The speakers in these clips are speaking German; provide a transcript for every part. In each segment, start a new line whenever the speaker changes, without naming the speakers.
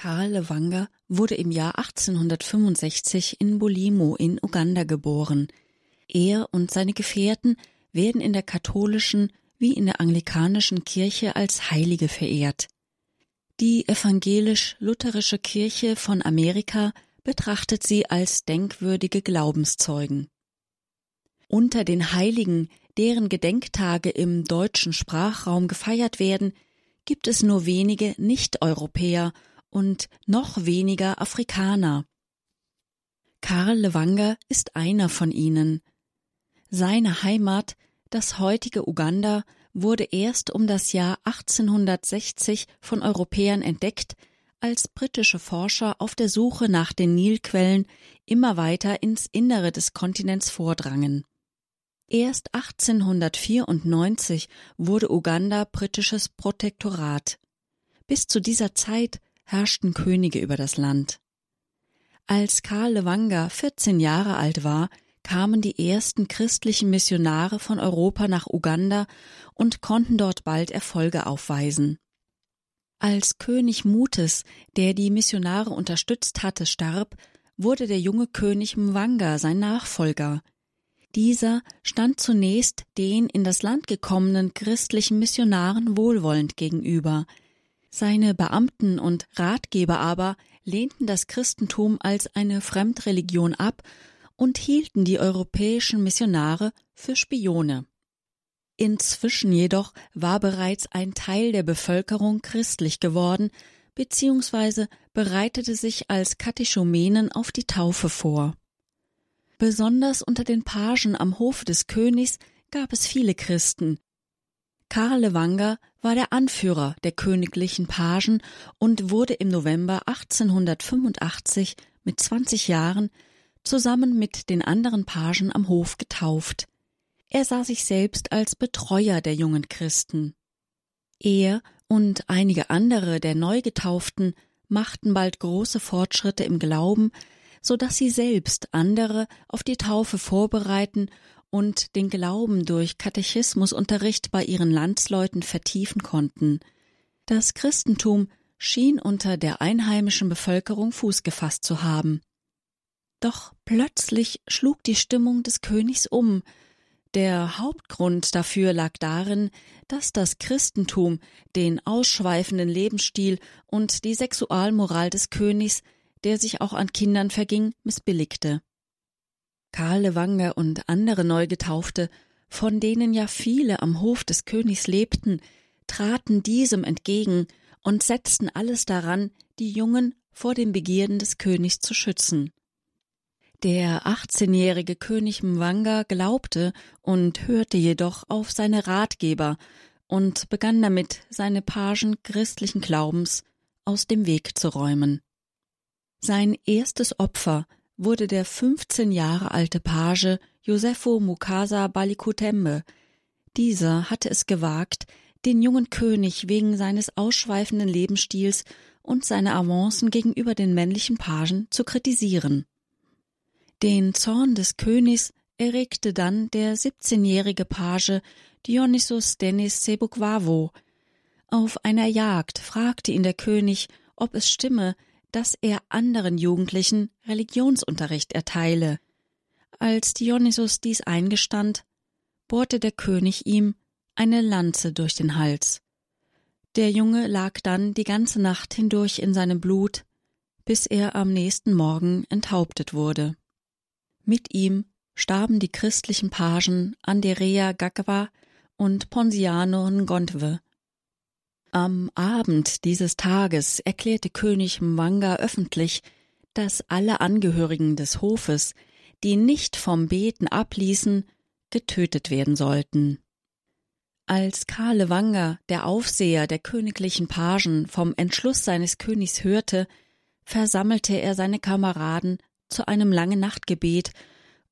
Karl Levanga wurde im Jahr 1865 in Bulimo in Uganda geboren. Er und seine Gefährten werden in der katholischen wie in der anglikanischen Kirche als Heilige verehrt. Die evangelisch-lutherische Kirche von Amerika betrachtet sie als denkwürdige Glaubenszeugen. Unter den Heiligen, deren Gedenktage im deutschen Sprachraum gefeiert werden, gibt es nur wenige Nicht-Europäer und noch weniger Afrikaner. Karl Lewanger ist einer von ihnen. Seine Heimat, das heutige Uganda, wurde erst um das Jahr 1860 von Europäern entdeckt, als britische Forscher auf der Suche nach den Nilquellen immer weiter ins Innere des Kontinents vordrangen. Erst 1894 wurde Uganda britisches Protektorat. Bis zu dieser Zeit herrschten Könige über das Land. Als Karl Lewanga 14 Jahre alt war, kamen die ersten christlichen Missionare von Europa nach Uganda und konnten dort bald Erfolge aufweisen. Als König Mutes, der die Missionare unterstützt hatte, starb, wurde der junge König Mwanga sein Nachfolger. Dieser stand zunächst den in das Land gekommenen christlichen Missionaren wohlwollend gegenüber, seine Beamten und Ratgeber aber lehnten das Christentum als eine Fremdreligion ab und hielten die europäischen Missionare für Spione. Inzwischen jedoch war bereits ein Teil der Bevölkerung christlich geworden, beziehungsweise bereitete sich als Katechumenen auf die Taufe vor. Besonders unter den Pagen am Hof des Königs gab es viele Christen, Karl Lewanger war der Anführer der königlichen Pagen und wurde im November 1885 mit 20 Jahren zusammen mit den anderen Pagen am Hof getauft. Er sah sich selbst als Betreuer der jungen Christen. Er und einige andere der Neugetauften machten bald große Fortschritte im Glauben, so dass sie selbst andere auf die Taufe vorbereiten und den Glauben durch Katechismusunterricht bei ihren Landsleuten vertiefen konnten. Das Christentum schien unter der einheimischen Bevölkerung Fuß gefasst zu haben. Doch plötzlich schlug die Stimmung des Königs um. Der Hauptgrund dafür lag darin, dass das Christentum den ausschweifenden Lebensstil und die Sexualmoral des Königs, der sich auch an Kindern verging, missbilligte. Karl Lewanger und andere Neugetaufte, von denen ja viele am Hof des Königs lebten, traten diesem entgegen und setzten alles daran, die Jungen vor den Begierden des Königs zu schützen. Der achtzehnjährige König Mwanga glaubte und hörte jedoch auf seine Ratgeber und begann damit, seine Pagen christlichen Glaubens aus dem Weg zu räumen. Sein erstes Opfer wurde der 15 Jahre alte Page Josepho Mukasa Balikutembe. Dieser hatte es gewagt, den jungen König wegen seines ausschweifenden Lebensstils und seiner Avancen gegenüber den männlichen Pagen zu kritisieren. Den Zorn des Königs erregte dann der 17-jährige Page Dionysus Denis Sebukwavo. Auf einer Jagd fragte ihn der König, ob es stimme, dass er anderen Jugendlichen Religionsunterricht erteile. Als Dionysus dies eingestand, bohrte der König ihm eine Lanze durch den Hals. Der Junge lag dann die ganze Nacht hindurch in seinem Blut, bis er am nächsten Morgen enthauptet wurde. Mit ihm starben die christlichen Pagen Anderea Gagwa und Ponziano Ngontwe, am Abend dieses Tages erklärte König Mwanga öffentlich, dass alle Angehörigen des Hofes, die nicht vom Beten abließen, getötet werden sollten. Als Karl Wanger, der Aufseher der königlichen Pagen, vom Entschluss seines Königs hörte, versammelte er seine Kameraden zu einem langen Nachtgebet,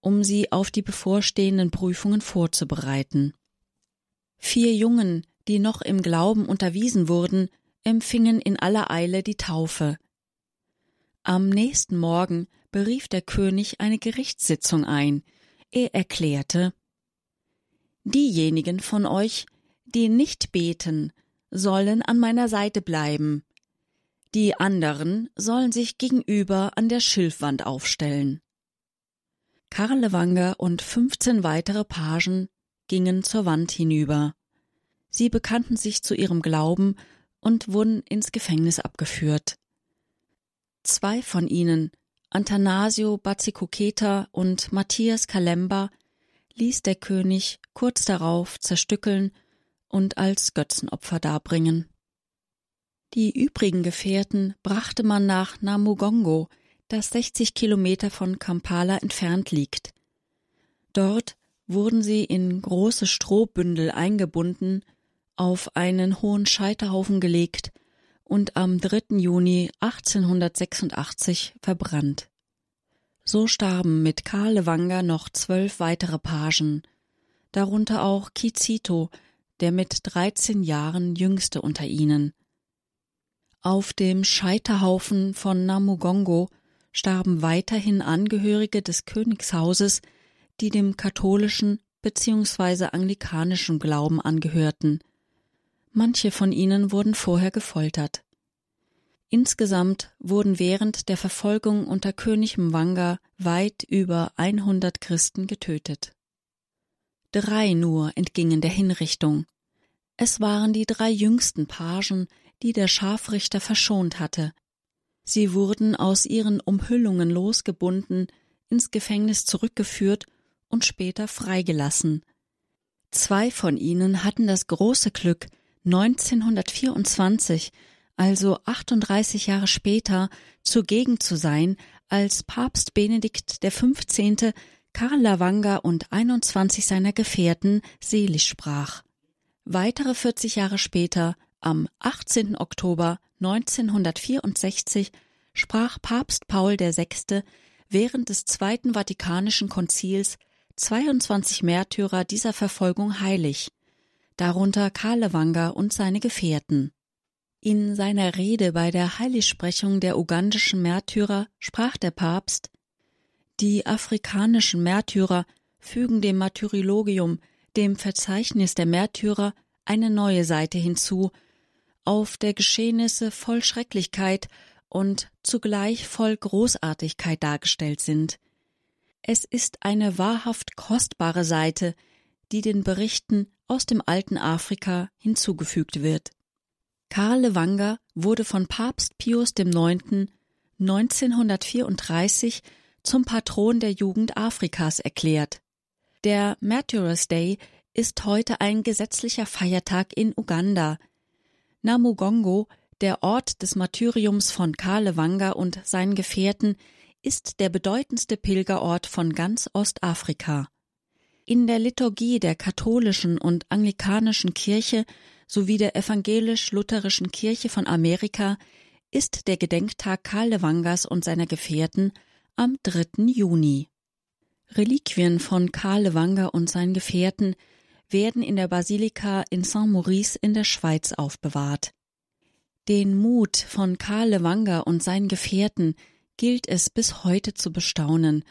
um sie auf die bevorstehenden Prüfungen vorzubereiten. Vier Jungen, die noch im Glauben unterwiesen wurden, empfingen in aller Eile die Taufe. Am nächsten Morgen berief der König eine Gerichtssitzung ein. Er erklärte Diejenigen von euch, die nicht beten, sollen an meiner Seite bleiben. Die anderen sollen sich gegenüber an der Schilfwand aufstellen. Karl Lewanger und 15 weitere Pagen gingen zur Wand hinüber. Sie bekannten sich zu ihrem Glauben und wurden ins Gefängnis abgeführt. Zwei von ihnen, Antanasio Bazzikoketa und Matthias Kalemba, ließ der König kurz darauf zerstückeln und als Götzenopfer darbringen. Die übrigen Gefährten brachte man nach Namugongo, das 60 Kilometer von Kampala entfernt liegt. Dort wurden sie in große Strohbündel eingebunden, auf einen hohen Scheiterhaufen gelegt und am 3. Juni 1886 verbrannt. So starben mit Karl Lewanger noch zwölf weitere Pagen, darunter auch Kizito, der mit 13 Jahren jüngste unter ihnen. Auf dem Scheiterhaufen von Namugongo starben weiterhin Angehörige des Königshauses, die dem katholischen bzw. anglikanischen Glauben angehörten. Manche von ihnen wurden vorher gefoltert. Insgesamt wurden während der Verfolgung unter König Mwanga weit über 100 Christen getötet. Drei nur entgingen der Hinrichtung. Es waren die drei jüngsten Pagen, die der Scharfrichter verschont hatte, Sie wurden aus ihren Umhüllungen losgebunden, ins Gefängnis zurückgeführt und später freigelassen. Zwei von ihnen hatten das große Glück, 1924, also 38 Jahre später, zugegen zu sein, als Papst Benedikt XV. Karl Lavanga und 21 seiner Gefährten selig sprach. Weitere 40 Jahre später, am 18. Oktober 1964 sprach Papst Paul VI. während des Zweiten Vatikanischen Konzils 22 Märtyrer dieser Verfolgung heilig, darunter Karl Lewanger und seine Gefährten. In seiner Rede bei der Heiligsprechung der ugandischen Märtyrer sprach der Papst Die afrikanischen Märtyrer fügen dem Martyrilogium, dem Verzeichnis der Märtyrer, eine neue Seite hinzu auf der Geschehnisse voll Schrecklichkeit und zugleich voll Großartigkeit dargestellt sind. Es ist eine wahrhaft kostbare Seite, die den Berichten aus dem alten Afrika hinzugefügt wird. Karl Lewanger wurde von Papst Pius IX. 1934 zum Patron der Jugend Afrikas erklärt. Der Martyrs Day ist heute ein gesetzlicher Feiertag in Uganda, Namugongo, der Ort des Martyriums von Kalewanga und seinen Gefährten, ist der bedeutendste Pilgerort von ganz Ostafrika. In der Liturgie der katholischen und anglikanischen Kirche sowie der evangelisch-lutherischen Kirche von Amerika ist der Gedenktag Kalewangas und seiner Gefährten am 3. Juni. Reliquien von Kalewanga und seinen Gefährten werden in der Basilika in Saint-Maurice in der Schweiz aufbewahrt. Den Mut von Karl Lewanger und seinen Gefährten gilt es bis heute zu bestaunen.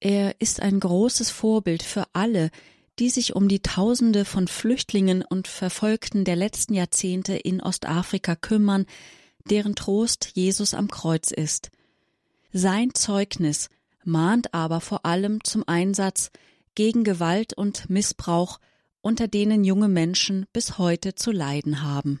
Er ist ein großes Vorbild für alle, die sich um die Tausende von Flüchtlingen und Verfolgten der letzten Jahrzehnte in Ostafrika kümmern, deren Trost Jesus am Kreuz ist. Sein Zeugnis mahnt aber vor allem zum Einsatz gegen Gewalt und Missbrauch unter denen junge Menschen bis heute zu leiden haben.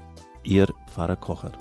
Ihr Pfarrer Kocher.